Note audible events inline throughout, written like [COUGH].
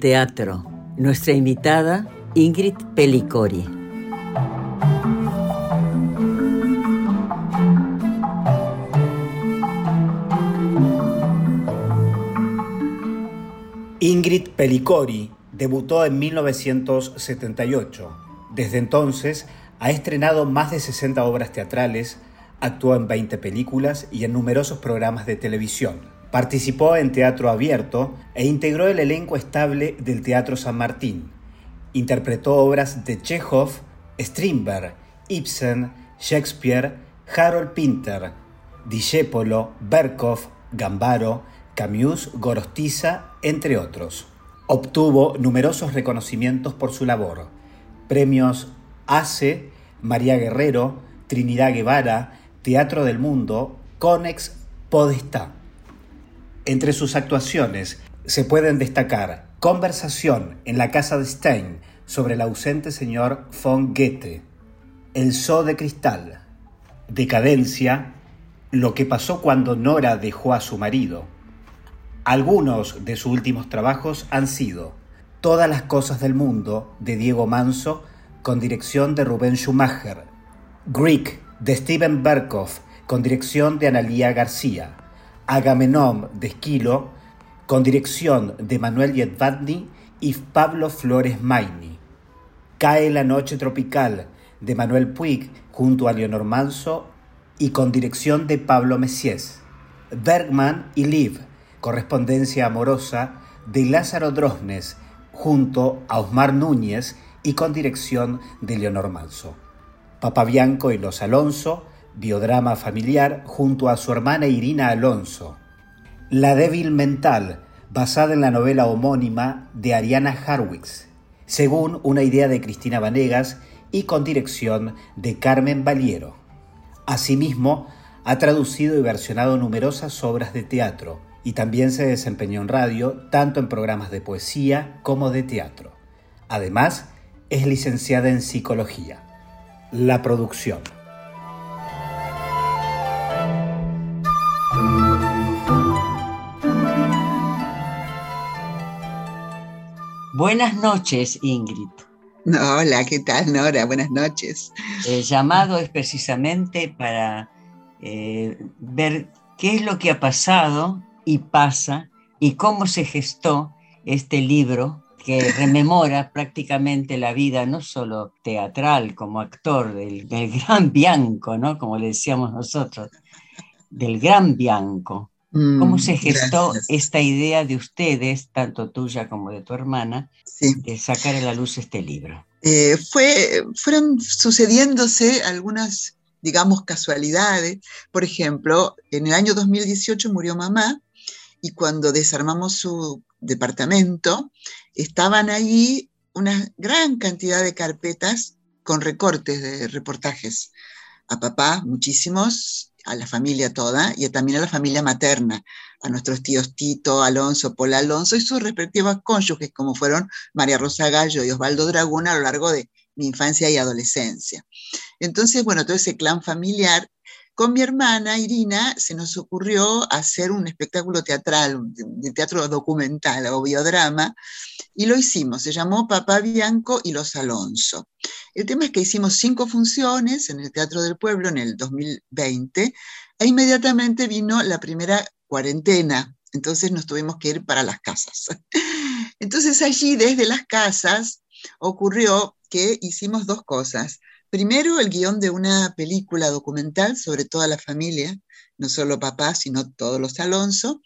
Teatro. Nuestra invitada Ingrid Pelicori. Ingrid Pelicori debutó en 1978. Desde entonces ha estrenado más de 60 obras teatrales, actuó en 20 películas y en numerosos programas de televisión. Participó en teatro abierto e integró el elenco estable del Teatro San Martín. Interpretó obras de Chekhov, Strindberg, Ibsen, Shakespeare, Harold Pinter, Discepolo, Berkov, Gambaro, Camus, Gorostiza, entre otros. Obtuvo numerosos reconocimientos por su labor. Premios ACE, María Guerrero, Trinidad Guevara, Teatro del Mundo, Conex, Podestá. Entre sus actuaciones se pueden destacar Conversación en la casa de Stein sobre el ausente señor von Goethe, El Zoo de Cristal, Decadencia, Lo que pasó cuando Nora dejó a su marido. Algunos de sus últimos trabajos han sido Todas las cosas del mundo de Diego Manso con dirección de Rubén Schumacher, Greek de Steven Berkoff con dirección de Analía García, Agamenón de Esquilo, con dirección de Manuel Yedvadny y Pablo Flores Maini. Cae la noche tropical de Manuel Puig junto a Leonor Manso y con dirección de Pablo Messies. Bergman y Liv, correspondencia amorosa de Lázaro Drosnes junto a Osmar Núñez y con dirección de Leonor Manso. Papabianco y los Alonso, biodrama familiar junto a su hermana Irina Alonso. La débil mental, basada en la novela homónima de Ariana Harwitz, según una idea de Cristina Vanegas y con dirección de Carmen Valiero. Asimismo, ha traducido y versionado numerosas obras de teatro y también se desempeñó en radio, tanto en programas de poesía como de teatro. Además, es licenciada en psicología. La producción. Buenas noches, Ingrid. Hola, ¿qué tal, Nora? Buenas noches. El llamado es precisamente para eh, ver qué es lo que ha pasado y pasa y cómo se gestó este libro que [LAUGHS] rememora prácticamente la vida no solo teatral como actor del, del [LAUGHS] gran Bianco, ¿no? como le decíamos nosotros, del gran Bianco, ¿Cómo mm, se gestó esta idea de ustedes, tanto tuya como de tu hermana, de sacar a la luz este libro? Eh, fue, fueron sucediéndose algunas, digamos, casualidades. Por ejemplo, en el año 2018 murió mamá y cuando desarmamos su departamento, estaban ahí una gran cantidad de carpetas con recortes de reportajes. A papá, muchísimos, a la familia toda y también a la familia materna, a nuestros tíos Tito, Alonso, Paul Alonso y sus respectivas cónyuges, como fueron María Rosa Gallo y Osvaldo Dragón a lo largo de mi infancia y adolescencia. Entonces, bueno, todo ese clan familiar, con mi hermana Irina se nos ocurrió hacer un espectáculo teatral, de teatro documental o biodrama, y lo hicimos, se llamó Papá Bianco y los Alonso. El tema es que hicimos cinco funciones en el Teatro del Pueblo en el 2020 e inmediatamente vino la primera cuarentena, entonces nos tuvimos que ir para las casas. [LAUGHS] Entonces allí desde las casas ocurrió que hicimos dos cosas. Primero, el guion de una película documental sobre toda la familia, no solo papá, sino todos los Alonso,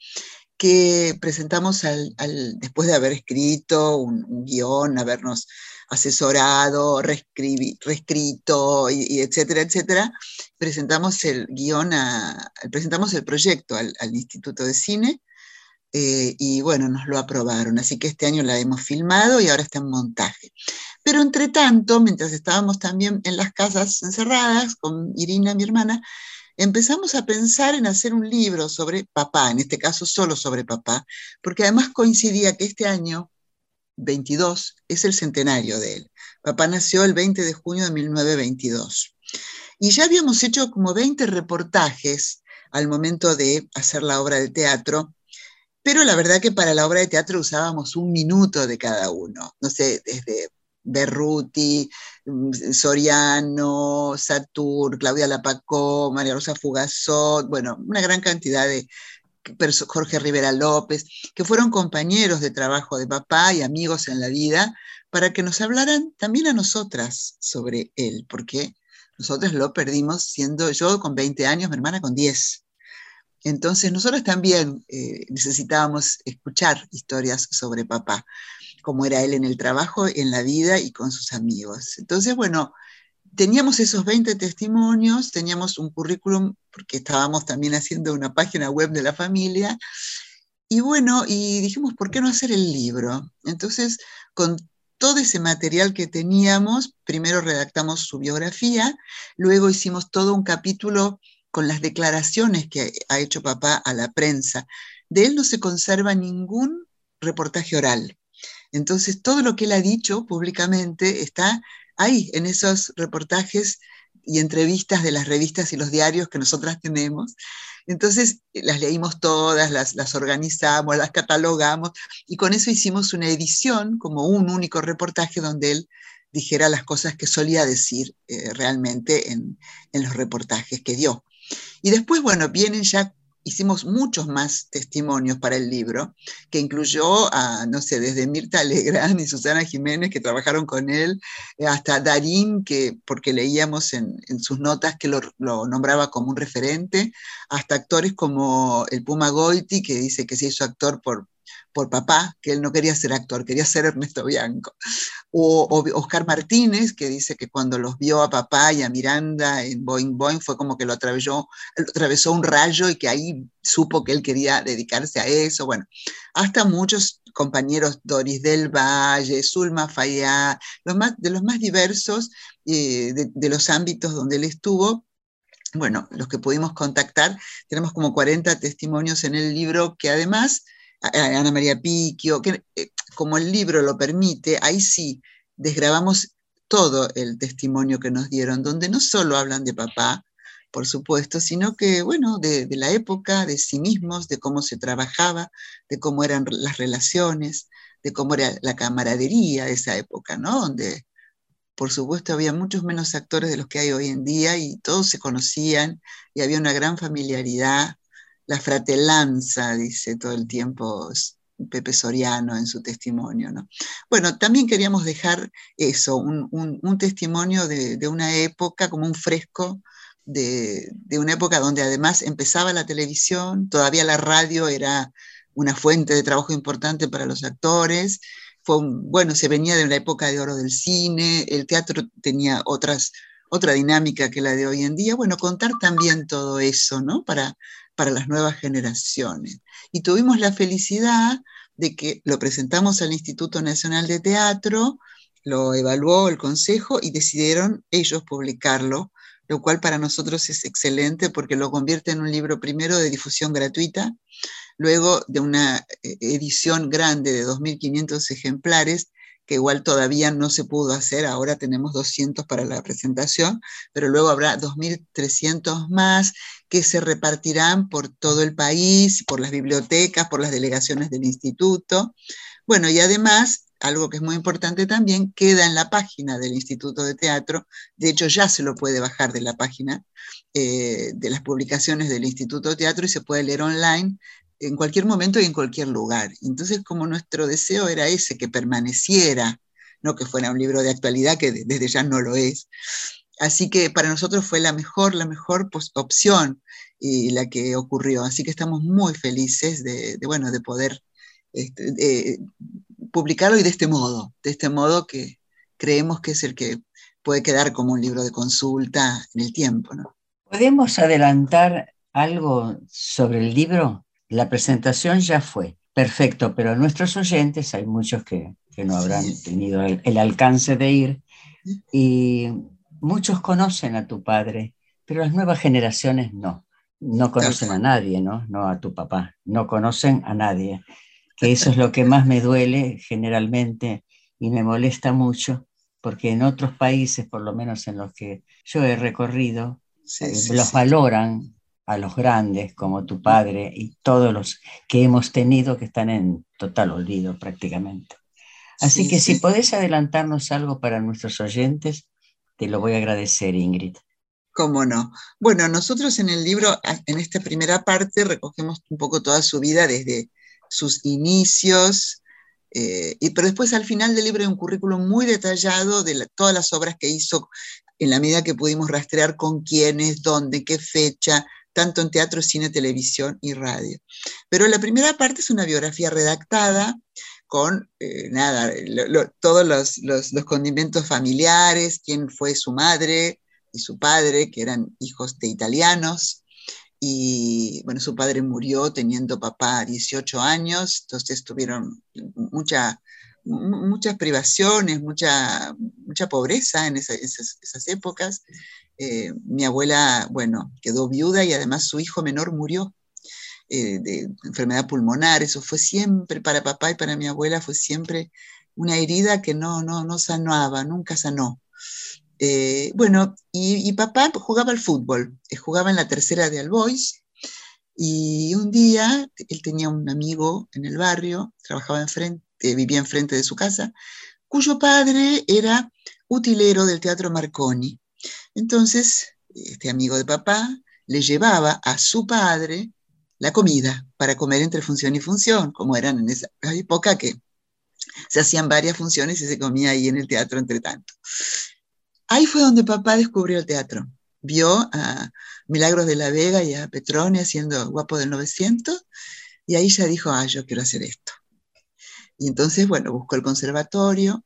que presentamos al, después de haber escrito un, guion, habernos asesorado, reescrito, y, etcétera, etcétera, presentamos el guion, presentamos el proyecto al, Instituto de Cine eh, y bueno, nos lo aprobaron. Así que este año la hemos filmado y ahora está en montaje. Pero entre tanto, mientras estábamos también en las casas encerradas con Irina, mi hermana, empezamos a pensar en hacer un libro sobre papá, en este caso solo sobre papá, porque además coincidía que este año 22 es el centenario de él. Papá nació el 20 de junio de 1922. Y ya habíamos hecho como 20 reportajes al momento de hacer la obra de teatro, pero la verdad que para la obra de teatro usábamos un minuto de cada uno, no sé, desde Berruti, Soriano, Satur, Claudia Lapacó, María Rosa Fugazot, bueno, una gran cantidad de Jorge Rivera López, que fueron compañeros de trabajo de papá y amigos en la vida, para que nos hablaran también a nosotras sobre él, porque nosotros lo perdimos siendo yo con 20 años, mi hermana con 10. Entonces nosotros también eh, necesitábamos escuchar historias sobre papá como era él en el trabajo, en la vida y con sus amigos. Entonces, bueno, teníamos esos 20 testimonios, teníamos un currículum, porque estábamos también haciendo una página web de la familia, y bueno, y dijimos, ¿por qué no hacer el libro? Entonces, con todo ese material que teníamos, primero redactamos su biografía, luego hicimos todo un capítulo con las declaraciones que ha hecho papá a la prensa. De él no se conserva ningún reportaje oral. Entonces, todo lo que él ha dicho públicamente está ahí, en esos reportajes y entrevistas de las revistas y los diarios que nosotras tenemos. Entonces, las leímos todas, las, organizamos, las catalogamos y con eso hicimos una edición, como un único reportaje donde él dijera las cosas que solía decir eh, realmente en, en los reportajes que dio. Y después, bueno, vienen ya hicimos muchos más testimonios para el libro, que incluyó a, no sé, desde Mirta Legrand y Susana Jiménez, que trabajaron con él, eh, hasta Darín, que, porque leíamos en, sus notas que lo, nombraba como un referente, hasta actores como el Puma Goiti, que dice que se hizo actor por, por papá, que él no quería ser actor, quería ser Ernesto Bianco. O, Oscar Martínez, que dice que cuando los vio a papá y a Miranda en Boing Boing fue como que lo atravesó, atravesó un rayo y que ahí supo que él quería dedicarse a eso. Bueno, hasta muchos compañeros, Doris del Valle, Zulma Fayá, los de los más diversos eh, de, de los ámbitos donde él estuvo, bueno, los que pudimos contactar, tenemos como 40 testimonios en el libro que además Ana María Piquio, que eh, como el libro lo permite, ahí sí desgrabamos todo el testimonio que nos dieron, donde no solo hablan de papá, por supuesto, sino que, bueno, de, la época, de sí mismos, de cómo se trabajaba, de cómo eran las relaciones, de cómo era la camaradería de esa época, ¿no? Donde, por supuesto, había muchos menos actores de los que hay hoy en día y todos se conocían y había una gran familiaridad la fratelanza, dice todo el tiempo Pepe Soriano en su testimonio. ¿no? Bueno, también queríamos dejar eso, un, testimonio de, una época, como un fresco de, una época donde además empezaba la televisión, todavía la radio era una fuente de trabajo importante para los actores. Fue bueno, se venía de una época de oro del cine, el teatro tenía otras, otra dinámica que la de hoy en día. Bueno, contar también todo eso, ¿no? Para, para las nuevas generaciones. Y tuvimos la felicidad de que lo presentamos al Instituto Nacional de Teatro, lo evaluó el Consejo y decidieron ellos publicarlo, lo cual para nosotros es excelente porque lo convierte en un libro primero de difusión gratuita, luego de una eh, edición grande de 2.500 ejemplares que igual todavía no se pudo hacer, ahora tenemos 200 para la presentación, pero luego habrá 2.300 más que se repartirán por todo el país, por las bibliotecas, por las delegaciones del instituto. Bueno, y además algo que es muy importante también, queda en la página del Instituto de Teatro. De hecho, ya se lo puede bajar de la página eh, de las publicaciones del Instituto de Teatro y se puede leer online en cualquier momento y en cualquier lugar. Entonces, como nuestro deseo era ese, que permaneciera, no que fuera un libro de actualidad, que desde ya no lo es. Así que para nosotros fue la mejor, la mejor pues, opción y la que ocurrió. Así que estamos muy felices de, bueno, de poder este, publicarlo y de este modo, de este modo que creemos que es el que puede quedar como un libro de consulta en el tiempo. ¿Podemos adelantar algo sobre el libro? La presentación ya fue. Perfecto, pero nuestros oyentes, hay muchos que, que no habrán tenido el, el, alcance de ir, y muchos conocen a tu padre, pero las nuevas generaciones no. No conocen a nadie, ¿no? No a tu papá, no conocen a nadie. Que eso es lo que más me duele generalmente y me molesta mucho, porque en otros países, por lo menos en los que yo he recorrido, eh, los valoran a los grandes como tu padre y todos los que hemos tenido que están en total olvido prácticamente. Así que si podés adelantarnos algo para nuestros oyentes, te lo voy a agradecer, Ingrid. ¿Cómo no? Bueno, nosotros en el libro, en esta primera parte, recogemos un poco toda su vida desde sus inicios, eh, y, pero después al final del libro hay un currículum muy detallado de todas las obras que hizo en la medida que pudimos rastrear con quiénes, dónde, qué fecha, tanto en teatro, cine, televisión y radio. Pero la primera parte es una biografía redactada con eh, nada, todos los, los, condimentos familiares, quién fue su madre y su padre, que eran hijos de italianos. Y bueno, su padre murió teniendo papá 18 años, entonces tuvieron mucha, muchas privaciones, mucha, mucha pobreza en esas, esas épocas. Eh, mi abuela, bueno, quedó viuda y además su hijo menor murió eh, de enfermedad pulmonar. Eso fue siempre, para papá y para mi abuela, fue siempre una herida que no, no, no sanaba, nunca sanó. Eh, bueno, y, papá jugaba al fútbol, jugaba en la tercera de Albois, y un día él tenía un amigo en el barrio, trabajaba enfrente, vivía enfrente de su casa, cuyo padre era utilero del Teatro Marconi. Entonces, este amigo de papá le llevaba a su padre la comida para comer entre función y función, como eran en esa época que se hacían varias funciones y se comía ahí en el teatro entre tanto. Ahí fue donde papá descubrió el teatro. Vio a Milagros de la Vega y a Petrone haciendo Guapo del 900 y ahí ya dijo, ah, yo quiero hacer esto. Y entonces, bueno, buscó el conservatorio,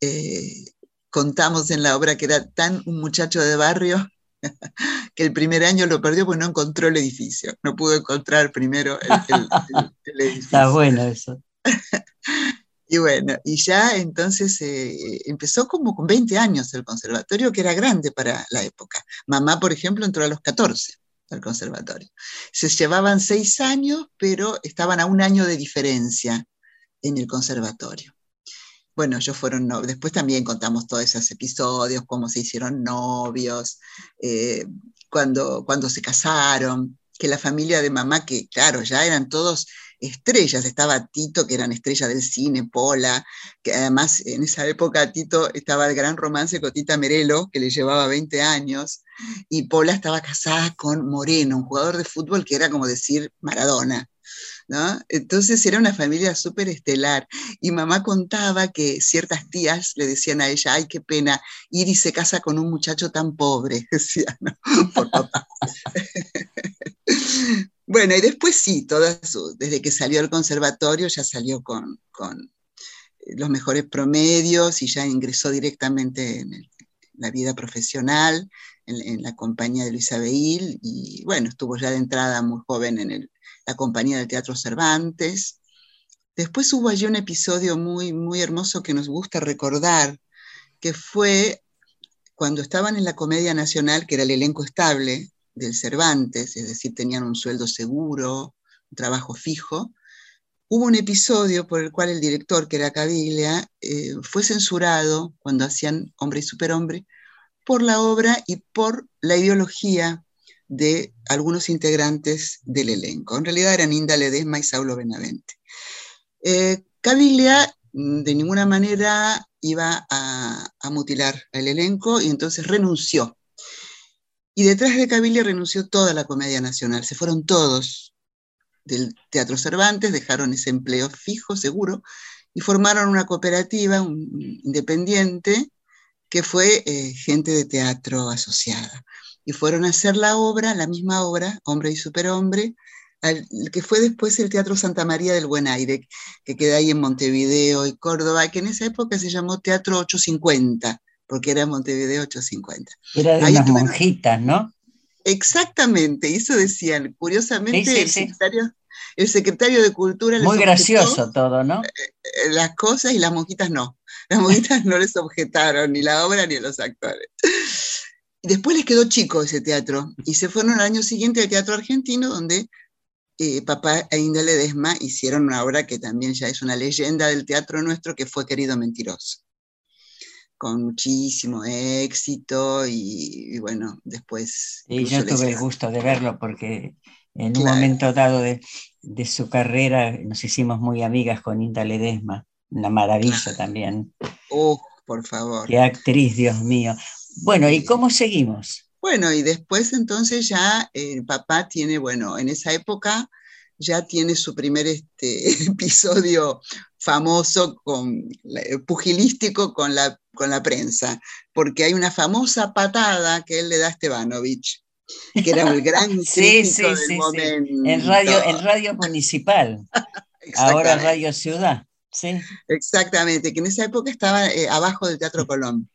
eh, contamos en la obra que era tan un muchacho de barrio [LAUGHS] que el primer año lo perdió porque no encontró el edificio, no pudo encontrar primero el, [LAUGHS] edificio. Está bueno eso. [LAUGHS] y bueno, y ya entonces eh, empezó como con 20 años el conservatorio, que era grande para la época. Mamá, por ejemplo, entró a los 14 al conservatorio. Se llevaban seis años, pero estaban a un año de diferencia en el conservatorio bueno, ellos fueron novios. Después también contamos todos esos episodios, cómo se hicieron novios, eh, cuando, cuando se casaron, que la familia de mamá, que claro, ya eran todos estrellas, estaba Tito, que eran estrellas del cine, Pola, que además en esa época Tito estaba el gran romance con Tita Merelo, que le llevaba 20 años, y Pola estaba casada con Moreno, un jugador de fútbol que era como decir Maradona. Entonces era una familia súper estelar. Y mamá contaba que ciertas tías le decían a ella, ay, qué pena, ir y se casa con un muchacho tan pobre, [LAUGHS] decía, ¿no? Por papá. [LAUGHS] bueno, y después sí, todas desde que salió al conservatorio ya salió con, los mejores promedios y ya ingresó directamente en, la vida profesional, en, en, la compañía de Luisa Beil, y bueno, estuvo ya de entrada muy joven en el la compañía del Teatro Cervantes. Después hubo allí un episodio muy, muy hermoso que nos gusta recordar, que fue cuando estaban en la Comedia Nacional, que era el elenco estable del Cervantes, es decir, tenían un sueldo seguro, un trabajo fijo, hubo un episodio por el cual el director, que era Caviglia, eh, fue censurado cuando hacían Hombre y Superhombre por la obra y por la ideología de algunos integrantes del elenco. En realidad eran Inda Ledesma y Saulo Benavente. Eh, Caviglia mm, de ninguna manera iba a, mutilar el elenco y entonces renunció. Y detrás de Caviglia renunció toda la Comedia Nacional, se fueron todos del Teatro Cervantes, dejaron ese empleo fijo, seguro, y formaron una cooperativa independiente que fue eh, gente de teatro asociada. Y fueron a hacer la obra, la misma obra, Hombre y Superhombre, que fue después el Teatro Santa María del Buen Aire, que queda ahí en Montevideo y Córdoba, que en esa época se llamó Teatro 850, porque era Montevideo 850. Era de unas monjitas, ¿no? Exactamente, eso decían. Curiosamente, el, Secretario, el, secretario, de Cultura... Muy gracioso todo, ¿no? Eh, eh, las cosas y las monjitas no. Las monjitas no les objetaron ni la obra ni a los actores. Y después les quedó chico ese teatro y se fueron al año siguiente al Teatro Argentino, donde eh, papá e Inda Ledesma hicieron una obra que también ya es una leyenda del teatro nuestro, que fue Querido Mentiroso, con muchísimo éxito y, bueno, después... Y yo tuve el gusto de verlo porque en un momento dado de, su carrera nos hicimos muy amigas con Inda Ledesma, una maravilla también. Oh, por favor. Qué actriz, Dios mío. Bueno, ¿y cómo seguimos? Bueno, y después entonces ya el papá tiene, bueno, en esa época ya tiene su primer este, [LAUGHS] episodio famoso con, eh, pugilístico con la, con la prensa, porque hay una famosa patada que él le da a Estebanovich, que era el gran [LAUGHS] sí, sí, del sí, momento. En radio, en radio municipal, ahora Radio Ciudad. Sí. Exactamente, que en esa época estaba eh, abajo del Teatro Colón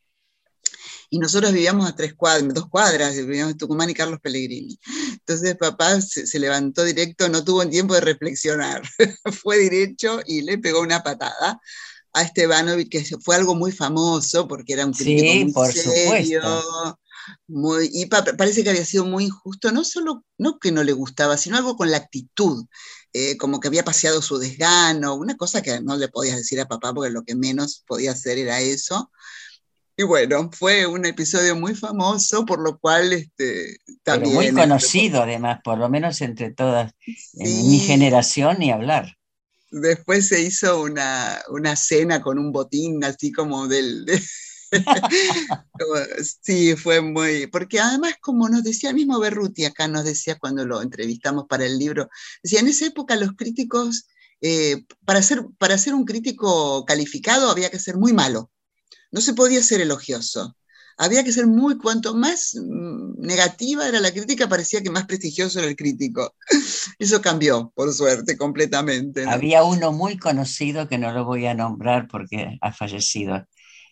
y nosotros vivíamos a tres cuadras, dos cuadras, vivíamos en Tucumán y Carlos Pellegrini. Entonces papá se, levantó directo, no tuvo tiempo de reflexionar, [LAUGHS] fue derecho y le pegó una patada a Estebanovich, que fue algo muy famoso porque era un crítico sí, muy por serio, Muy, y parece que había sido muy injusto, no solo no que no le gustaba, sino algo con la actitud, eh, como que había paseado su desgano, una cosa que no le podías decir a papá porque lo que menos podía hacer era eso. Y bueno, fue un episodio muy famoso, por lo cual este, también... muy conocido además, por lo menos entre todas, en mi generación ni hablar. Después se hizo una, una cena con un botín así como del... [LAUGHS] sí, fue muy... Porque además, como nos decía el mismo Berruti acá, nos decía cuando lo entrevistamos para el libro, decía, en esa época los críticos, eh, para, ser, para ser un crítico calificado había que ser muy malo no se podía ser elogioso. Había que ser muy, cuanto más mm, negativa era la crítica, parecía que más prestigioso era el crítico. [LAUGHS] Eso cambió, por suerte, completamente. Había uno muy conocido que no lo voy a nombrar porque ha fallecido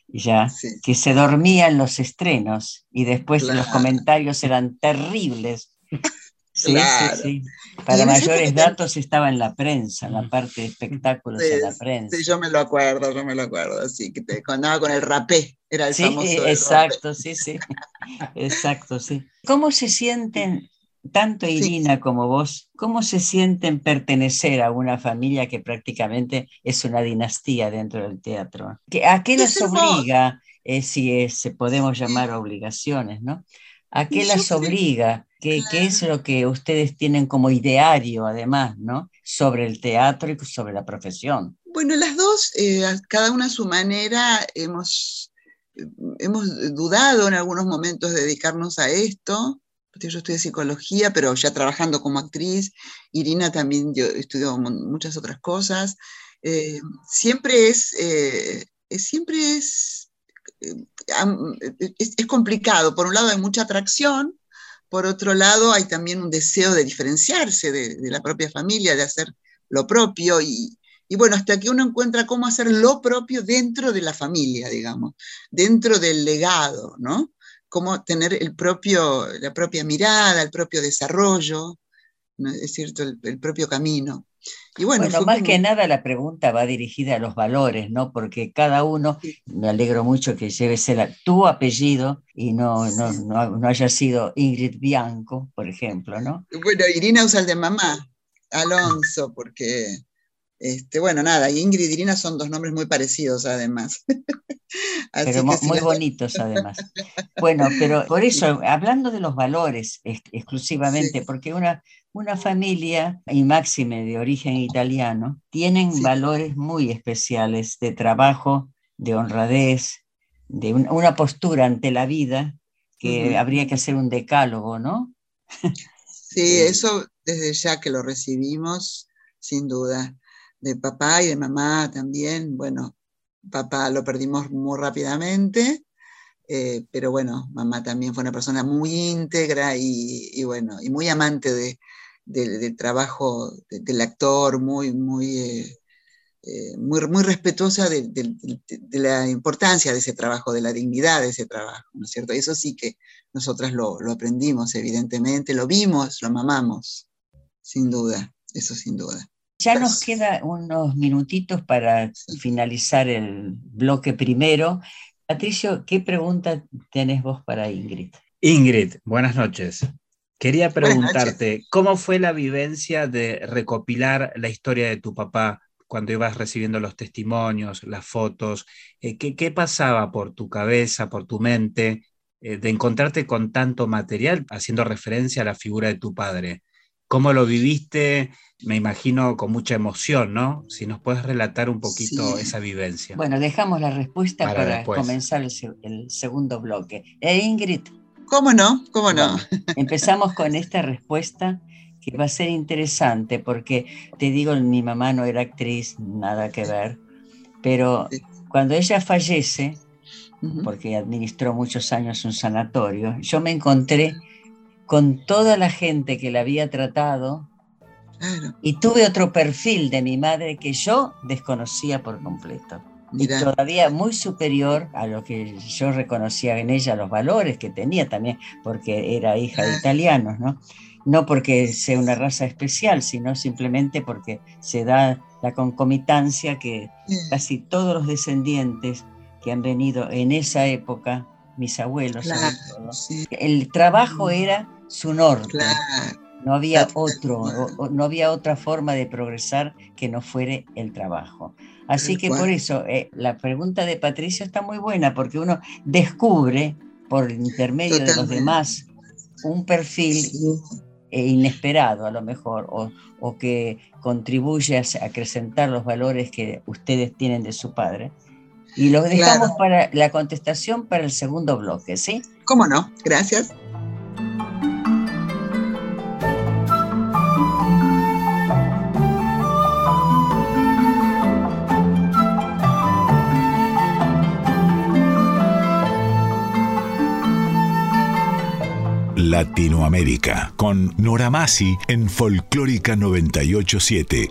ya, que se dormía en los estrenos y después los comentarios eran terribles [LAUGHS] Sí, sí, sí. Para mayores datos estaba en la prensa, en la parte de espectáculos en la prensa. Sí, yo me lo acuerdo, yo me lo acuerdo, así que te contaba con el rapé, era el sí, famoso exacto, sí, sí, [LAUGHS] exacto, sí. ¿Cómo se sienten, tanto Irina como vos, cómo se sienten pertenecer a una familia que prácticamente es una dinastía dentro del teatro? ¿A qué las obliga, eh, si se podemos llamar obligaciones, ¿no? ¿A qué las obliga? ¿Qué, es lo que ustedes tienen como ideario, además, ¿no? sobre el teatro y sobre la profesión? Bueno, las dos, eh, cada una a su manera, hemos, hemos dudado en algunos momentos de dedicarnos a esto. Yo estudié psicología, pero ya trabajando como actriz. Irina también yo estudió muchas otras cosas. Eh, siempre es, eh, siempre es, es, complicado. Por un lado hay mucha atracción, por otro lado, hay también un deseo de diferenciarse de, la propia familia, de hacer lo propio y, bueno, hasta que uno encuentra cómo hacer lo propio dentro de la familia, digamos, dentro del legado, ¿no? Cómo tener el propio, la propia mirada, el propio desarrollo, es cierto, el propio camino. Y bueno, más que nada la pregunta va dirigida a los valores, ¿no? Porque cada uno, me alegro mucho que lleves tu apellido y no, no, no, haya sido Ingrid Bianco, por ejemplo, ¿no? Bueno, Irina usa el de mamá, Alonso, porque, este, bueno, nada, Ingrid y Irina son dos nombres muy parecidos además. [LAUGHS] pero muy bonitos además. Bueno, pero [LAUGHS] por eso, hablando de los valores exclusivamente, porque una, una familia, y máxime de origen italiano, tienen valores muy especiales de trabajo, de honradez, de una postura ante la vida que habría que hacer un decálogo, ¿no? Sí, [LAUGHS] eso desde ya que lo recibimos, sin duda. De papá y de mamá también, bueno, papá lo perdimos muy rápidamente, eh, pero bueno, mamá también fue una persona muy íntegra y, bueno, y muy amante de, del trabajo del actor, muy, muy eh, eh, muy, muy respetuosa de, la importancia de ese trabajo, de la dignidad de ese trabajo, ¿no es cierto? Eso sí que nosotras lo, aprendimos, evidentemente, lo vimos, lo mamamos, sin duda, eso sin duda. Ya nos queda unos minutitos para finalizar el bloque primero. Patricio, ¿qué pregunta tenés vos para Ingrid? Ingrid, buenas noches. Quería preguntarte, ¿cómo fue la vivencia de recopilar la historia de tu papá cuando ibas recibiendo los testimonios, las fotos, eh, ¿qué, pasaba por tu cabeza, por tu mente, eh, de encontrarte con tanto material haciendo referencia a la figura de tu padre? ¿Cómo lo viviste? Me imagino con mucha emoción, ¿no? Si nos puedes relatar un poquito esa vivencia. Bueno, dejamos la respuesta para, comenzar el, segundo bloque. ¿Eh, Ingrid? ¿Cómo no? ¿Cómo no? empezamos con esta respuesta que va a ser interesante porque, te digo, mi mamá no era actriz, nada que ver, pero cuando ella fallece, porque administró muchos años un sanatorio, yo me encontré con toda la gente que la había tratado y tuve otro perfil de mi madre que yo desconocía por completo. Y todavía muy superior a lo que yo reconocía en ella, los valores que tenía también, porque era hija de italianos, ¿no? no porque sea una raza especial, sino simplemente porque se da la concomitancia que casi todos los descendientes que han venido en esa época, mis abuelos, el trabajo mm. era su norte. No había otro, no había otra forma de progresar que no fuere el trabajo. Así que por eso eh, la pregunta de Patricia está muy buena, porque uno descubre por intermedio de los demás un perfil e inesperado a lo mejor, o, que contribuye a acrecentar los valores que ustedes tienen de su padre. Y los dejamos para la contestación para el segundo bloque, ¿sí? ¿Cómo no? Gracias. Latinoamérica con Nora Masi en Folclórica 987.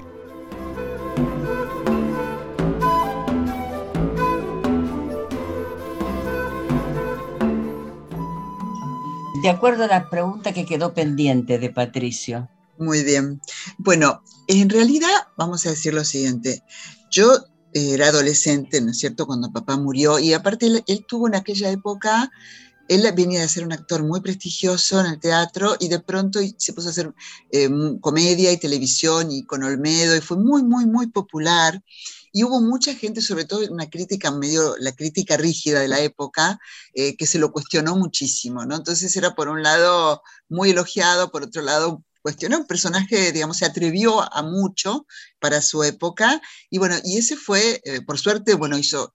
De acuerdo a la pregunta que quedó pendiente de Patricio. Muy bien. Bueno, en realidad vamos a decir lo siguiente. Yo era adolescente, ¿no es cierto?, cuando papá murió y aparte él tuvo en aquella época él venía de ser un actor muy prestigioso en el teatro y de pronto se puso a hacer eh, comedia y televisión y con Olmedo y fue muy, muy, muy popular. Y hubo mucha gente, sobre todo una crítica medio, la crítica rígida de la época, eh, que se lo cuestionó muchísimo, ¿no? Entonces era por un lado muy elogiado, por otro lado cuestionó, un personaje, digamos, se atrevió a mucho para su época, y bueno, y ese fue, eh, por suerte, bueno, hizo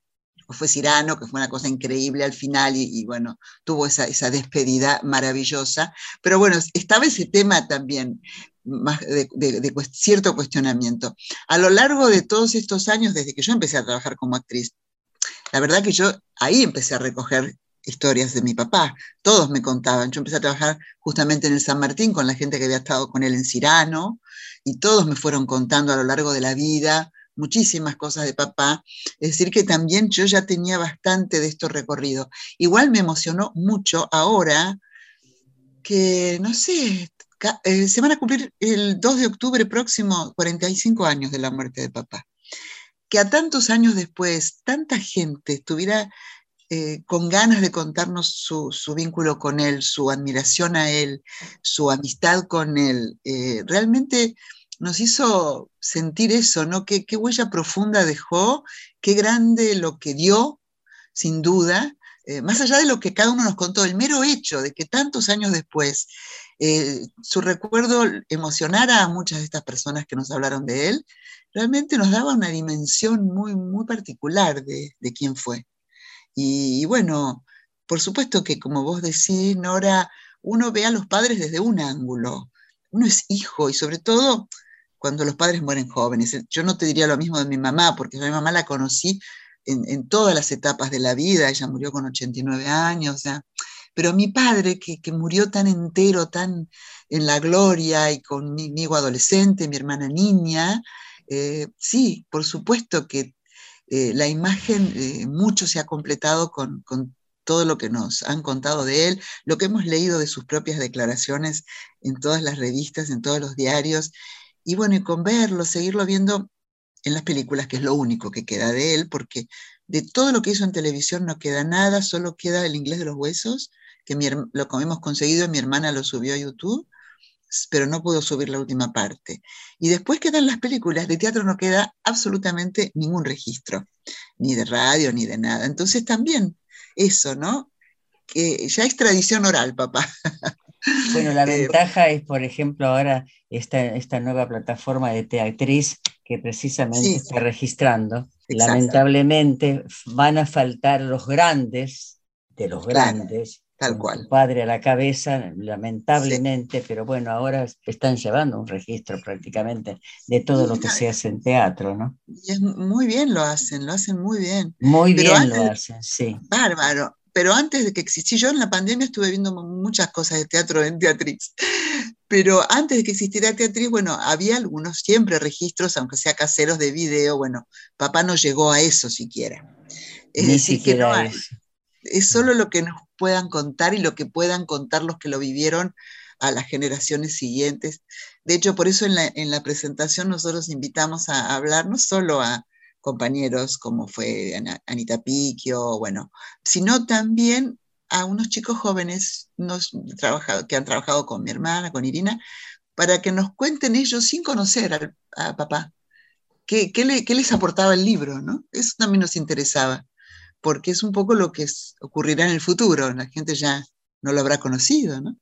fue Cirano, que fue una cosa increíble al final y, bueno, tuvo esa, esa, despedida maravillosa. Pero bueno, estaba ese tema también más de, cierto cuestionamiento. A lo largo de todos estos años, desde que yo empecé a trabajar como actriz, la verdad que yo ahí empecé a recoger historias de mi papá. Todos me contaban. Yo empecé a trabajar justamente en el San Martín con la gente que había estado con él en Cirano y todos me fueron contando a lo largo de la vida muchísimas cosas de papá, es decir, que también yo ya tenía bastante de esto recorrido. Igual me emocionó mucho ahora que, no sé, eh, se van a cumplir el 2 de octubre próximo 45 años de la muerte de papá. Que a tantos años después tanta gente estuviera eh, con ganas de contarnos su, vínculo con él, su admiración a él, su amistad con él, eh, realmente nos hizo sentir eso, ¿no? Qué, qué, huella profunda dejó, qué grande lo que dio, sin duda, eh, más allá de lo que cada uno nos contó, el mero hecho de que tantos años después eh, su recuerdo emocionara a muchas de estas personas que nos hablaron de él, realmente nos daba una dimensión muy, muy particular de, quién fue. Y, bueno, por supuesto que como vos decís, Nora, uno ve a los padres desde un ángulo. Uno es hijo y sobre todo cuando los padres mueren jóvenes. Yo no te diría lo mismo de mi mamá, porque mi mamá la conocí en, todas las etapas de la vida, ella murió con 89 años, pero mi padre, que, murió tan entero, tan en la gloria y conmigo adolescente, mi hermana niña, eh, sí, por supuesto que eh, la imagen eh, mucho se ha completado con, todo lo que nos han contado de él, lo que hemos leído de sus propias declaraciones en todas las revistas, en todos los diarios, y bueno, y con verlo, seguirlo viendo en las películas, que es lo único que queda de él, porque de todo lo que hizo en televisión no queda nada, solo queda el inglés de los huesos, que lo hemos conseguido, mi hermana lo subió a YouTube, pero no pudo subir la última parte. Y después quedan las películas, de teatro no queda absolutamente ningún registro, ni de radio, ni de nada. Entonces también eso, ¿no? Que ya es tradición oral, papá. [LAUGHS] Bueno, la [LAUGHS] eh, ventaja es, por ejemplo, ahora esta, esta nueva plataforma de Teatriz que precisamente está registrando. Lamentablemente van a faltar los grandes de los grandes. Tal cual. padre a la cabeza, lamentablemente, pero bueno, ahora están llevando un registro prácticamente de todo lo que se hace en teatro, ¿no? Y es, muy bien lo hacen, lo hacen muy bien. Muy bien lo hacen, sí. Bárbaro pero antes de que existiera, yo en la pandemia estuve viendo muchas cosas de teatro en Teatrix, pero antes de que existiera Teatrix, bueno, había algunos siempre registros, aunque sea caseros de video, bueno, papá no llegó a eso siquiera. Es decir, que no hay, es solo lo que nos puedan contar y lo que puedan contar los que lo vivieron a las generaciones siguientes. De hecho, por eso en la, en la presentación nosotros invitamos a hablar no solo a, compañeros como fue Anita Piquio, bueno, sino también a unos chicos jóvenes nos, trabajado, que han trabajado con mi hermana, con Irina, para que nos cuenten ellos sin conocer a papá. ¿Qué, les aportaba el libro? ¿no? Eso también nos interesaba, porque es un poco lo que ocurrirá en el futuro. La gente ya no lo habrá conocido. ¿no?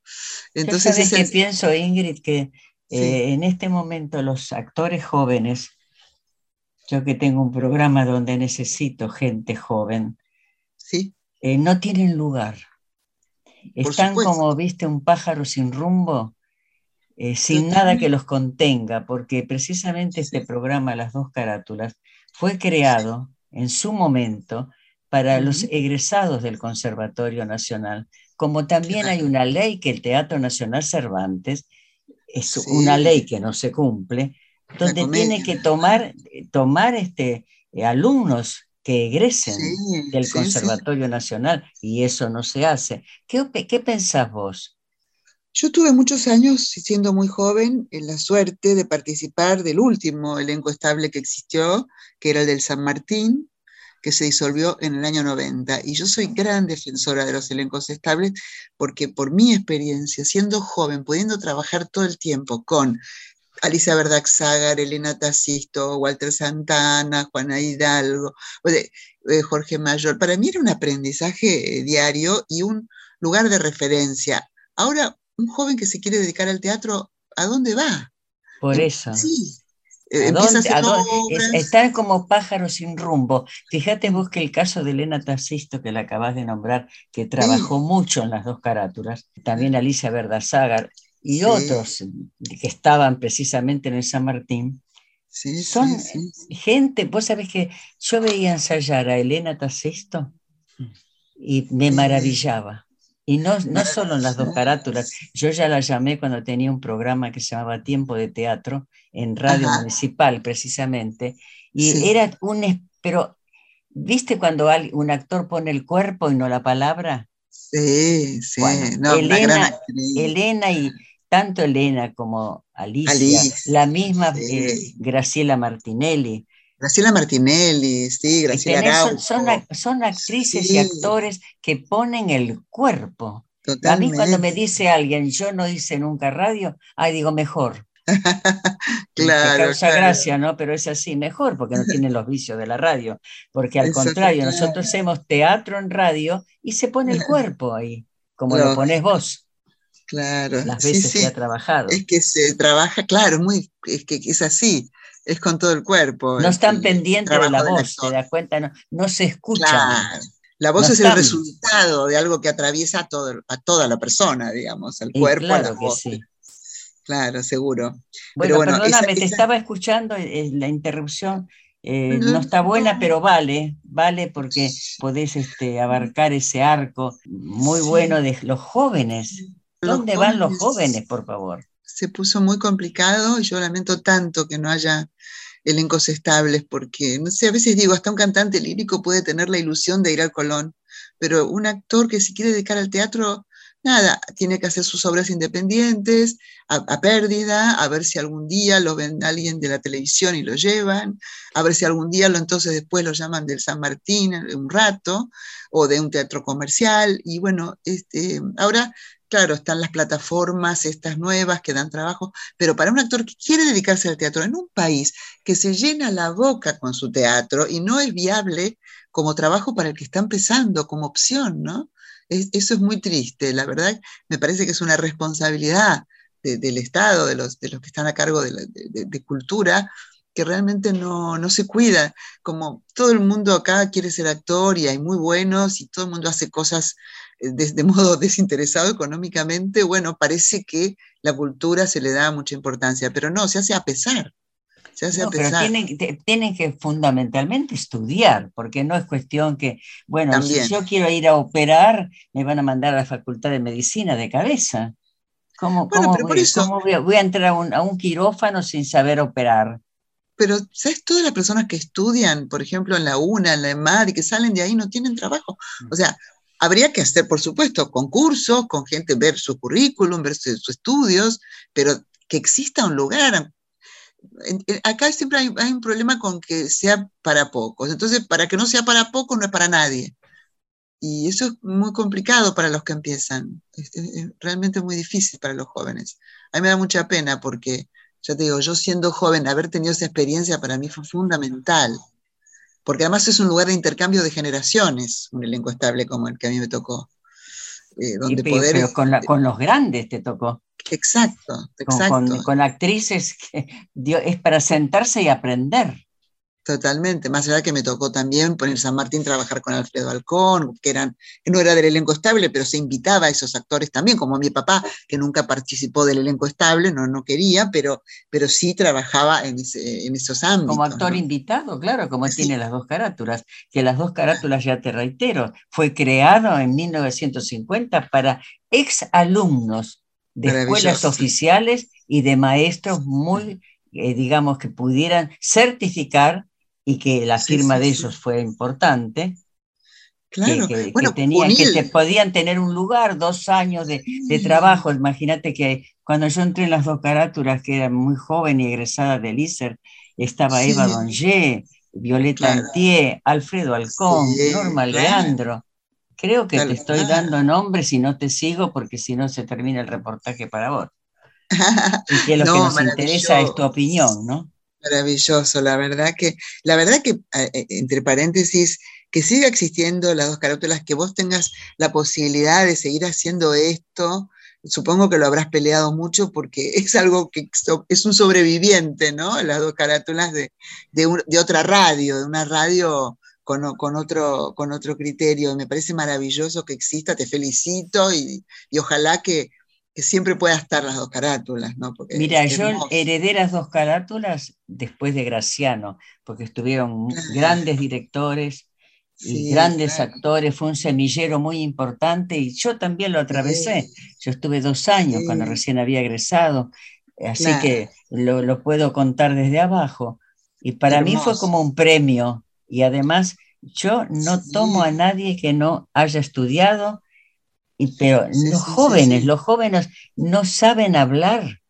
Entonces, es que pienso, Ingrid, que eh, en este momento los actores jóvenes yo que tengo un programa donde necesito gente joven, ¿Sí? Eh, no tienen lugar. Están como, viste, un pájaro sin rumbo, eh, sin nada que los contenga, porque precisamente este programa, Las dos carátulas, fue creado en su momento para los egresados del Conservatorio Nacional, como también hay una ley que el Teatro Nacional Cervantes, es una ley que no se cumple, donde tiene que tomar, tomar este, alumnos que egresen del Conservatorio Nacional y eso no se hace. ¿Qué, ¿Qué pensás vos? Yo tuve muchos años, siendo muy joven, en la suerte de participar del último elenco estable que existió, que era el del San Martín, que se disolvió en el año 90. Y yo soy gran defensora de los elencos estables porque por mi experiencia, siendo joven, pudiendo trabajar todo el tiempo con Alicia Verdaxagar, Elena Tacisto, Walter Santana, Juana Hidalgo, eh, Jorge Mayor. Para mí era un aprendizaje eh, diario y un lugar de referencia. Ahora, un joven que se quiere dedicar al teatro, ¿a dónde va? Por eso. Sí. Eh, Están como pájaros sin rumbo. Fíjate vos que el caso de Elena Tacisto, que la acabas de nombrar, que trabajó mucho en las dos carátulas, también Alicia Verdazágar, y otros que estaban precisamente en el San Martín, son gente, vos sabés que yo veía ensayar a Elena Tacesto y me maravillaba. Y no, no solo en las dos carátulas, yo ya la llamé cuando tenía un programa que se llamaba Tiempo de Teatro en Radio Municipal precisamente, y era un, pero, ¿viste cuando un actor pone el cuerpo y no la palabra? Sí, sí, Elena, Elena y, tanto Elena como Alicia, la misma eh, Graciela Martinelli. Graciela Martinelli, sí, Graciela son, son, actrices y actores que ponen el cuerpo. A mí cuando me dice alguien, yo no hice nunca radio, ay, digo, mejor, [LAUGHS] claro. causa gracia, ¿no? Pero es así, mejor, porque no tiene los vicios de la radio. Porque al contrario, nosotros hacemos teatro en radio y se pone el [LAUGHS] cuerpo ahí, como lo pones vos. Claro. Las veces que ha trabajado. Es que se trabaja, claro, muy, es que es así, es con todo el cuerpo. No están pendientes de la voz, te das cuenta, no, no se escucha. Claro. La voz es el resultado de algo que atraviesa a, todo, a toda la persona, digamos, al cuerpo, a la voz. Sí. Claro, seguro. Bueno, bueno perdóname, te estaba escuchando, eh, la interrupción eh, no está buena, pero vale, vale porque podés este, abarcar ese arco muy bueno de los jóvenes. ¿Dónde van los jóvenes, por favor? Se puso muy complicado y yo lamento tanto que no haya elencos estables, porque, no sé, a veces digo, hasta un cantante lírico puede tener la ilusión de ir al Colón, pero un actor que si quiere dedicar al teatro, nada, tiene que hacer sus obras independientes, a, pérdida, a ver si algún día lo ven alguien de la televisión y lo llevan, a ver si algún día lo entonces después lo llaman del San Martín un rato, o de un teatro comercial, y bueno, este, ahora claro, están las plataformas, estas nuevas que dan trabajo, pero para un actor que quiere dedicarse al teatro en un país que se llena la boca con su teatro y no es viable como trabajo para el que está empezando, como opción, ¿no? eso es muy triste, la verdad, me parece que es una responsabilidad del Estado, de los, de los que están a cargo de, cultura, que realmente no, no, se cuida. Como todo el mundo acá quiere ser actor y hay muy buenos y todo el mundo hace cosas de, [LAUGHS] modo desinteresado económicamente, bueno, parece que la cultura se le da mucha importancia, pero no, se hace a pesar. Se hace a pesar. Pero tienen, que fundamentalmente estudiar, porque no es cuestión que, bueno, si yo quiero ir a operar, me van a mandar a la Facultad de Medicina de cabeza. ¿Cómo, voy, a entrar a un, a un quirófano sin saber operar? Pero ¿sabes? Todas las personas que estudian, por ejemplo, en la UNA, en la EMAD, y que salen de ahí no tienen trabajo. Mm. O sea, Habría que hacer, por supuesto, concursos con gente, ver su currículum, ver sus, estudios, pero que exista un lugar. Acá siempre hay, un problema con que sea para pocos. Entonces, para que no sea para pocos, no es para nadie. Y eso es muy complicado para los que empiezan. Es, es realmente muy difícil para los jóvenes. A mí me da mucha pena porque, ya te digo, yo siendo joven, haber tenido esa experiencia para mí fue fundamental porque además es un lugar de intercambio de generaciones, un elenco estable como el que a mí me tocó. Eh, donde pero, con, los grandes te tocó. Exacto, exacto. Con, actrices que es para sentarse y aprender. Totalmente, más allá que me tocó también poner San Martín trabajar con Alfredo Alcón, que eran, no era del elenco estable, pero se invitaba a esos actores también, como mi papá, que nunca participó del elenco estable, no, no quería, pero, pero sí trabajaba en, en esos ámbitos. Como actor invitado, claro, como tiene las dos carátulas, que las dos carátulas, ya te reitero, fue creado en 1950 para ex alumnos de escuelas oficiales y de maestros muy, eh, digamos, que pudieran certificar y que la firma de ellos fue importante. Claro, que, tenían, que te, podían tener un lugar, dos años de, trabajo. Imagínate que cuando yo entré en las dos carátulas, que era muy joven y egresada del ISER, estaba Eva Donge, Violeta Antier, Alfredo Alcón, Norma Leandro. Creo que te estoy dando nombres y no te sigo porque si no se termina el reportaje para vos. [LAUGHS] y que lo que nos interesa es tu opinión, ¿no? Maravilloso, la verdad que, la verdad que, eh, entre paréntesis, que siga existiendo las dos carátulas, que vos tengas la posibilidad de seguir haciendo esto, supongo que lo habrás peleado mucho porque [LAUGHS] es algo que es un sobreviviente, ¿no? Las dos carátulas de, de, otra radio, de una radio con, otro, con otro criterio. Me parece maravilloso que exista, te felicito y, y ojalá que que siempre pueda estar las dos carátulas, ¿no? Mira, yo heredé las dos carátulas después de Graciano, porque estuvieron grandes directores y grandes actores, fue un semillero muy importante y yo también lo atravesé. Yo estuve dos años cuando recién había egresado, así que lo, puedo contar desde abajo. Y para mí fue como un premio y además yo no tomo a nadie que no haya estudiado pero los jóvenes, los jóvenes no saben hablar.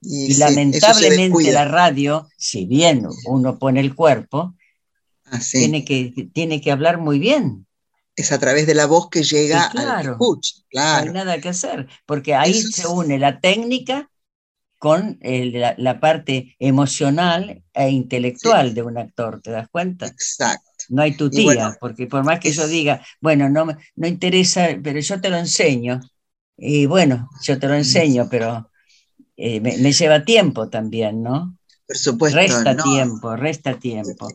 Y, lamentablemente la radio, si bien uno pone el cuerpo, ah, tiene, que, tiene que hablar muy bien. Es a través de la voz que llega al escucha, claro. No hay nada que hacer, porque ahí se une la técnica con la, parte emocional e intelectual de un actor, ¿te das cuenta? Exacto. No hay tu tía, porque por más que yo diga, bueno, no, no interesa, pero yo te lo enseño. Y bueno, yo te lo enseño, pero eh, me, lleva tiempo también, ¿no? Por supuesto. Resta tiempo, resta tiempo.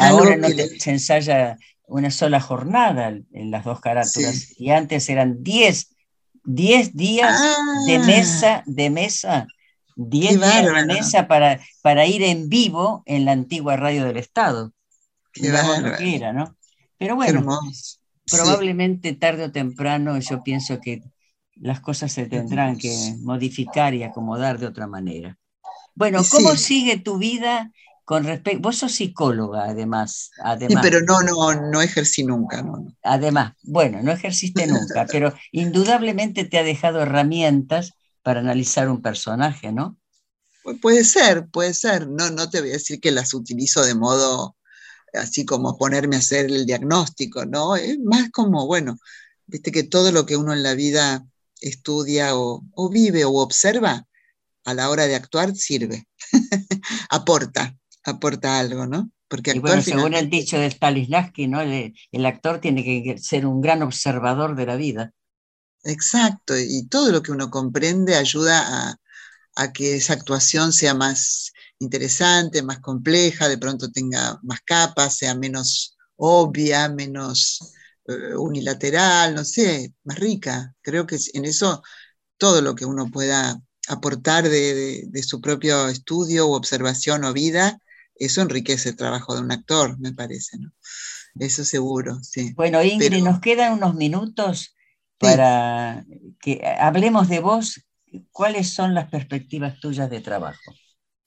Ahora no se ensaya una sola jornada en las dos carátulas y antes eran 10 10 días de ah. mesa de mesa 10 días de mesa para, para ir en vivo en la antigua radio del Estado. Era, ¿no? Pero bueno, probablemente tarde o temprano yo pienso que las cosas se tendrán que modificar y acomodar de otra manera. Bueno, ¿cómo sigue tu vida con respecto? Vos sos psicóloga, además. además. Sí, pero no, no, no ejercí nunca. No, Además, bueno, no ejerciste nunca, [LAUGHS] pero indudablemente te ha dejado herramientas para analizar un personaje, ¿no? puede ser, puede ser. No, no te voy a decir que las utilizo de modo así como ponerme a hacer el diagnóstico, ¿no? Es más como, bueno, viste que todo lo que uno en la vida estudia o, vive o observa, a la hora de actuar sirve, [LAUGHS] aporta, aporta algo, ¿no? Porque y bueno, según el dicho de Stanislavski, ¿no? el actor tiene que ser un gran observador de la vida. Exacto, y todo lo que uno comprende ayuda a, que esa actuación sea más interesante, más compleja, de pronto tenga más capas, sea menos obvia, menos eh, unilateral, no sé, más rica. Creo que en eso todo lo que uno pueda aportar de, su propio estudio u observación o vida, eso enriquece el trabajo de un actor, me parece, ¿no? Eso seguro, sí. Bueno, Ingrid, nos quedan unos minutos para que hablemos de vos. ¿Cuáles son las perspectivas tuyas de trabajo?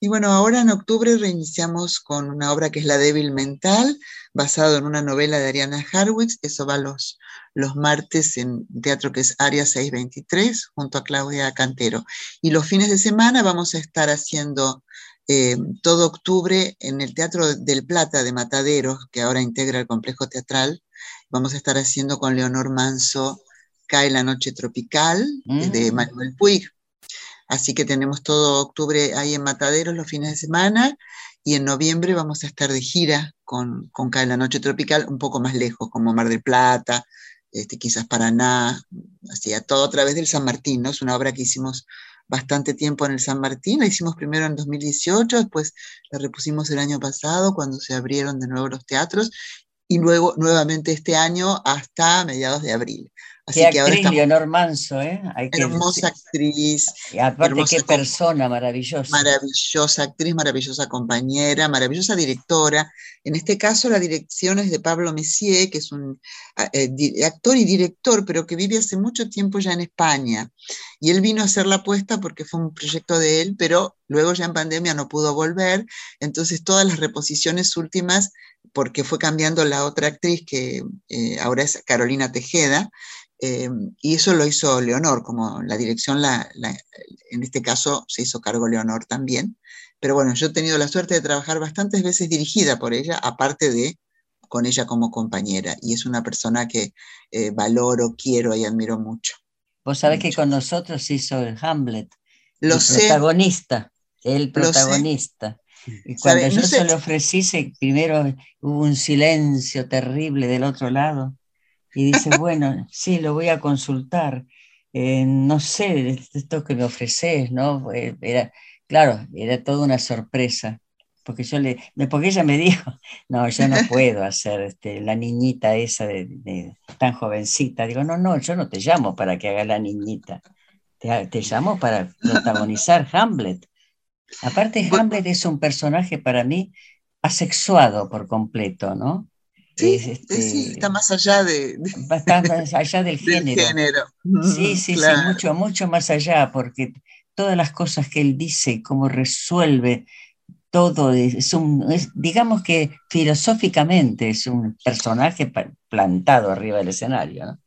Y bueno, ahora en octubre reiniciamos con una obra que es La débil mental, basado en una novela de Ariana Harwitz. Eso va los, los martes en teatro que es Área 623, junto a Claudia Cantero. Y los fines de semana vamos a estar haciendo eh, todo octubre en el Teatro del Plata de Mataderos, que ahora integra el complejo teatral. Vamos a estar haciendo con Leonor Manso Cae la Noche Tropical, de mm. Manuel Puig. Así que tenemos todo octubre ahí en Mataderos los fines de semana y en noviembre vamos a estar de gira con, con Cae la Noche Tropical un poco más lejos, como Mar del Plata, este, quizás Paraná, así a todo a través del San Martín, ¿no? Es una obra que hicimos bastante tiempo en el San Martín, la hicimos primero en 2018, después la repusimos el año pasado cuando se abrieron de nuevo los teatros y luego nuevamente este año hasta mediados de abril. Así qué que actriz, Leonor Manso, ¿eh? hermosa actriz. Y aparte, qué persona maravillosa. Maravillosa actriz, maravillosa compañera, maravillosa directora. En este caso, la dirección es de Pablo Messier, que es un eh, actor y director, pero que vive hace mucho tiempo ya en España. Y él vino a hacer la apuesta porque fue un proyecto de él, pero luego ya en pandemia no pudo volver. Entonces, todas las reposiciones últimas, porque fue cambiando la otra actriz, que eh, ahora es Carolina Tejeda, Em, y eso lo hizo Leonor, como la dirección, la, en este caso se hizo cargo Leonor también. Pero bueno, yo he tenido la suerte de trabajar bastantes veces dirigida por ella, aparte de con ella como compañera. Y es una persona que eh, valoro, quiero y admiro mucho. Vos sabés que con nosotros hizo el Hamlet. Lo el protagonista, el protagonista. Y cuando yo se lo ofrecí, primero hubo un silencio terrible del otro lado y dice, bueno, sí, lo voy a consultar. Eh, no sé, esto que me ofreces, ¿no? Eh, era, claro, era toda una sorpresa, porque yo le, porque ella me [LAUGHS] dijo, no, yo no puedo hacer este, la niñita esa de, tan jovencita. Digo, no, no, yo no te llamo para que haga la niñita, te, te llamo para protagonizar Hamlet. Aparte, Hamlet es un personaje para mí asexuado por completo, ¿no? Sí, este, está más allá de, [LAUGHS] allá del género. Sí, sí, sí, mucho, mucho más allá, porque todas las cosas que él dice, cómo resuelve todo, es un, digamos que filosóficamente es un personaje plantado arriba del escenario.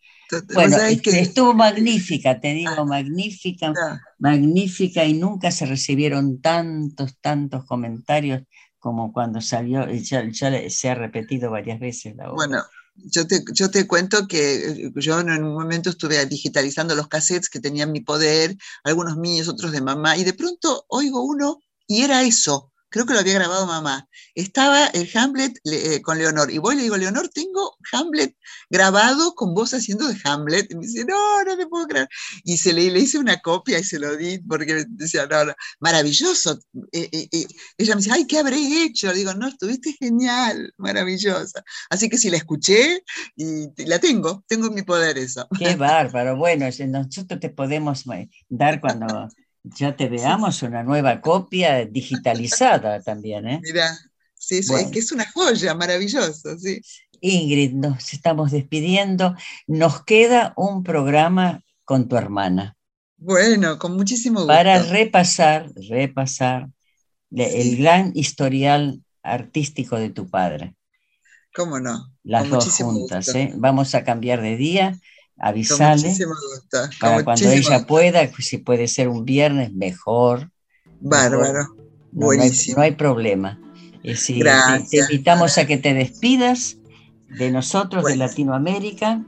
Bueno, este, estuvo magnífica, te digo, ah, magnífica, magnífica, y nunca se recibieron tantos, tantos comentarios como cuando salió, ya, se ha repetido varias veces la obra. Bueno, Yo te, yo te cuento que eh, yo en un momento estuve digitalizando los cassettes que tenían mi poder, algunos míos, otros de mamá, y de pronto oigo uno y era eso, creo que lo había grabado mamá. Estaba el Hamlet eh, con Leonor. Y voy le digo, Leonor, tengo Hamlet grabado con voz haciendo de Hamlet. Y me dice, no, no te puedo creer. Y se le, le hice una copia y se lo di porque decía, no, no maravilloso. Eh, eh, ella me dice, ay, ¿qué habré hecho? Le digo, no, estuviste genial, maravillosa. Así que sí, la escuché y la tengo, tengo en mi poder eso. Qué bárbaro. Bueno, nosotros te podemos dar cuando ya te veamos una nueva copia digitalizada también. ¿eh? Mira, sí, es que es una joya, maravilloso, sí. Ingrid, nos estamos despidiendo. Nos queda un programa con tu hermana. Bueno, con muchísimo gusto. Para repasar, repasar el gran historial artístico de tu padre. ¿Cómo no? Las dos juntas, ¿eh? Vamos a cambiar de día avisale para cuando ella pueda, pues, si puede ser un viernes, mejor. Bárbaro, no, buenísimo. No hay, problema. Eh, te, invitamos a que te despidas de nosotros, de Latinoamérica.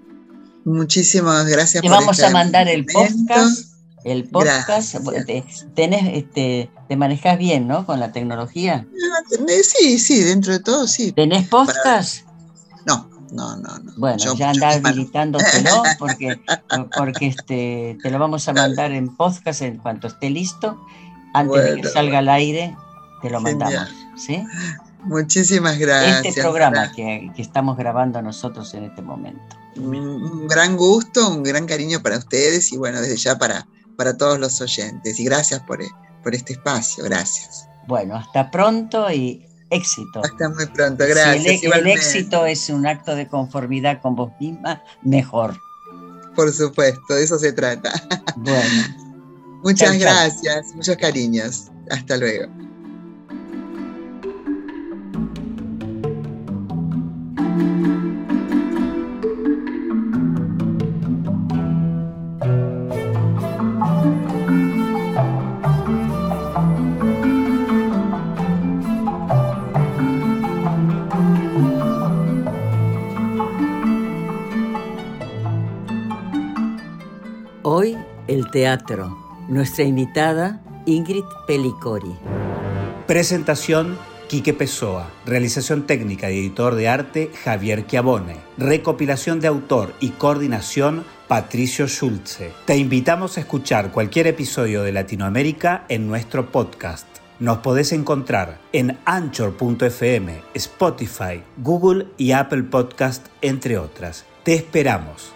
Muchísimas gracias. Te vamos a mandar el podcast. El podcast, tenés, este, te manejas bien, ¿no? Con la tecnología. Sí, sí, dentro de todo, sí. ¿Tenés podcast? No, no, no, no. Bueno, ya andás habilitándotelo [LAUGHS] porque, porque este, te lo vamos a mandar en podcast en cuanto esté listo. Antes de que salga al aire, te lo mandamos. ¿sí? Muchísimas gracias. Este programa que, que, estamos grabando nosotros en este momento. Un gran gusto, un gran cariño para ustedes y bueno, desde ya para, para todos los oyentes. Y gracias por, por este espacio, gracias. Bueno, hasta pronto y éxito. Hasta muy pronto, gracias. Si el, éxito es un acto de conformidad con vos misma, mejor. Por supuesto, de eso se trata. [LAUGHS] Bueno. Muchas gracias, muchos cariños. Hasta luego. Teatro. Nuestra invitada, Ingrid Pelicori. Presentación, Quique Pessoa. Realización técnica y editor de arte, Javier Chiavone. Recopilación de autor y coordinación, Patricio Schulze. Te invitamos a escuchar cualquier episodio de Latinoamérica en nuestro podcast. Nos podés encontrar en anchor.fm, Spotify, Google y Apple Podcast, entre otras. Te esperamos.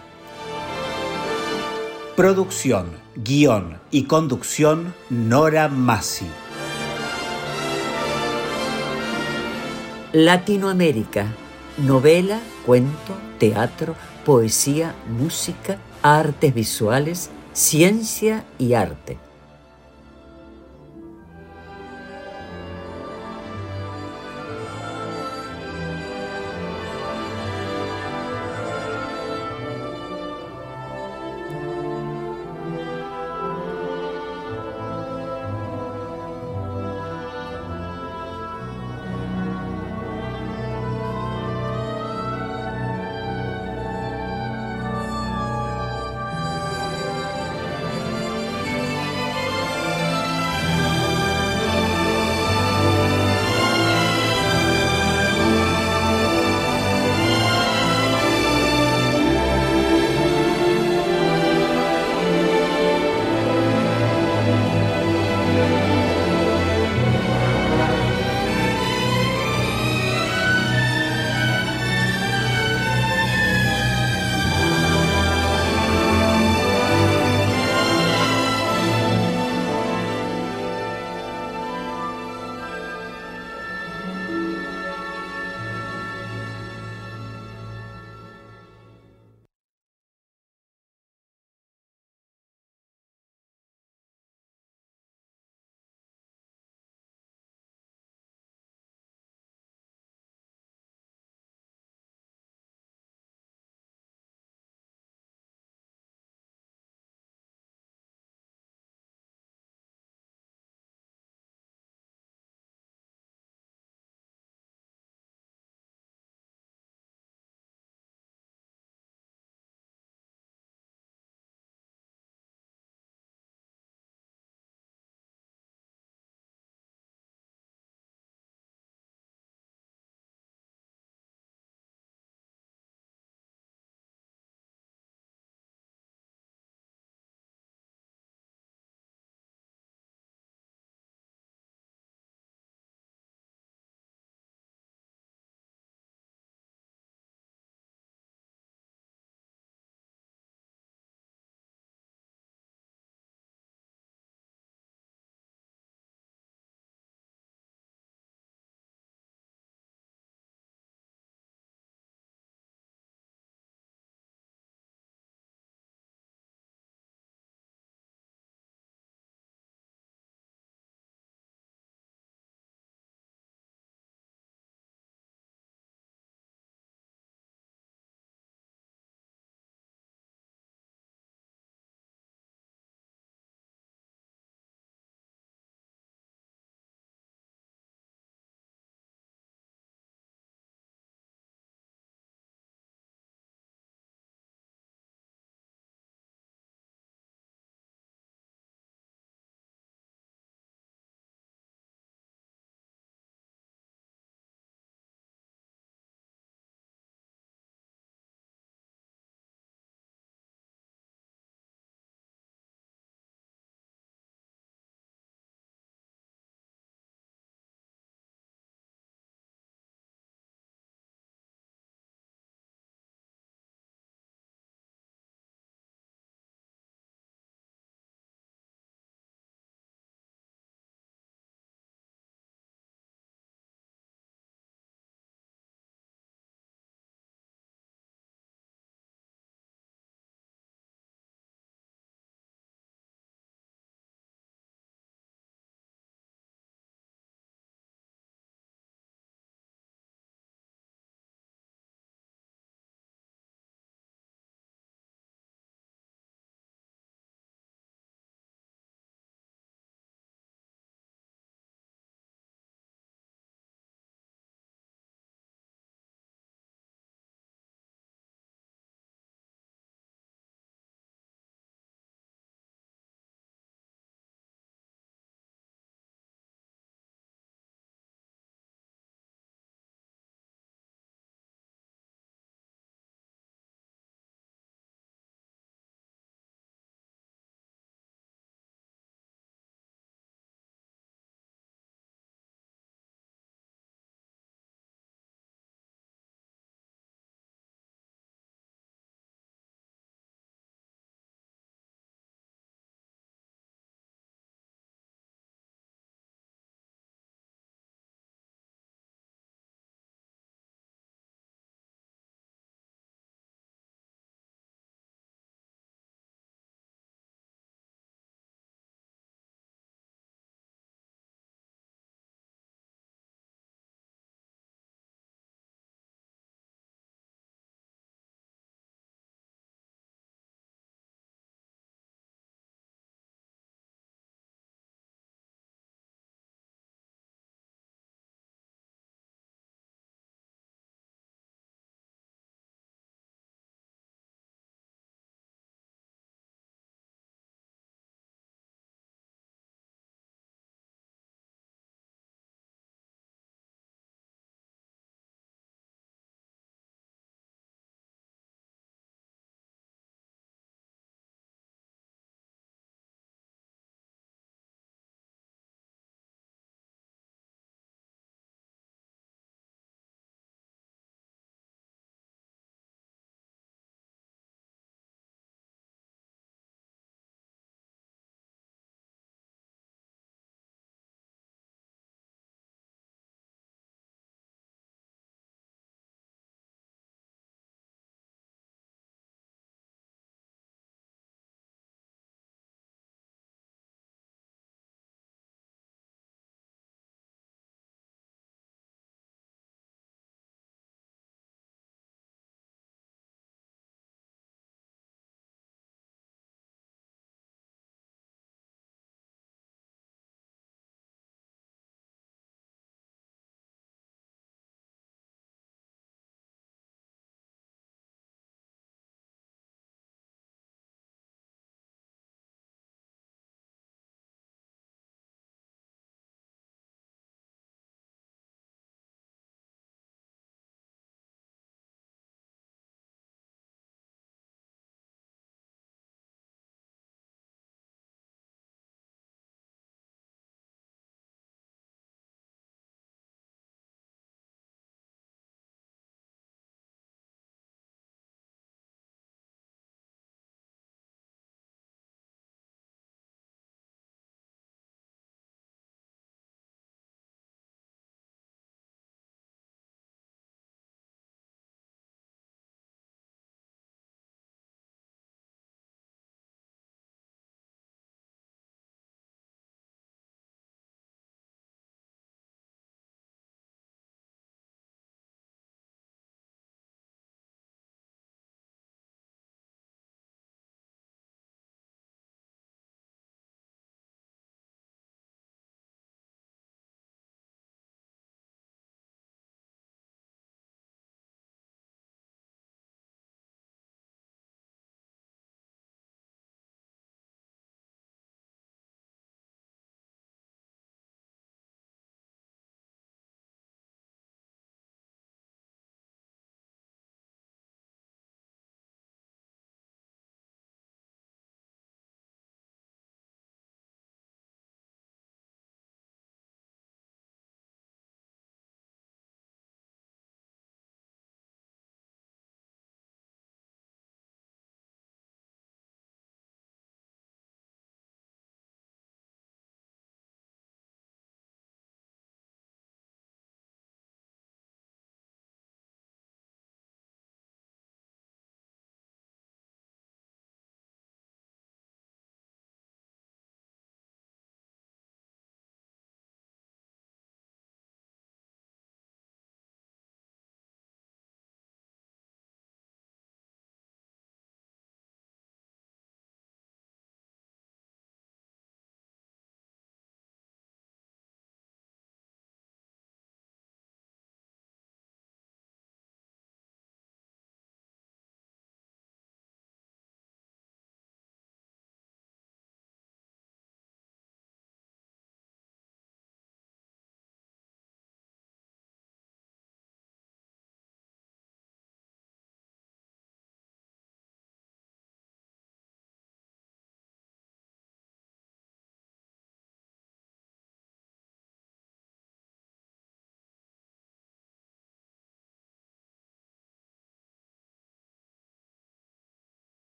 Producción Guión y conducción Nora Massi. Latinoamérica. Novela, cuento, teatro, poesía, música, artes visuales, ciencia y arte.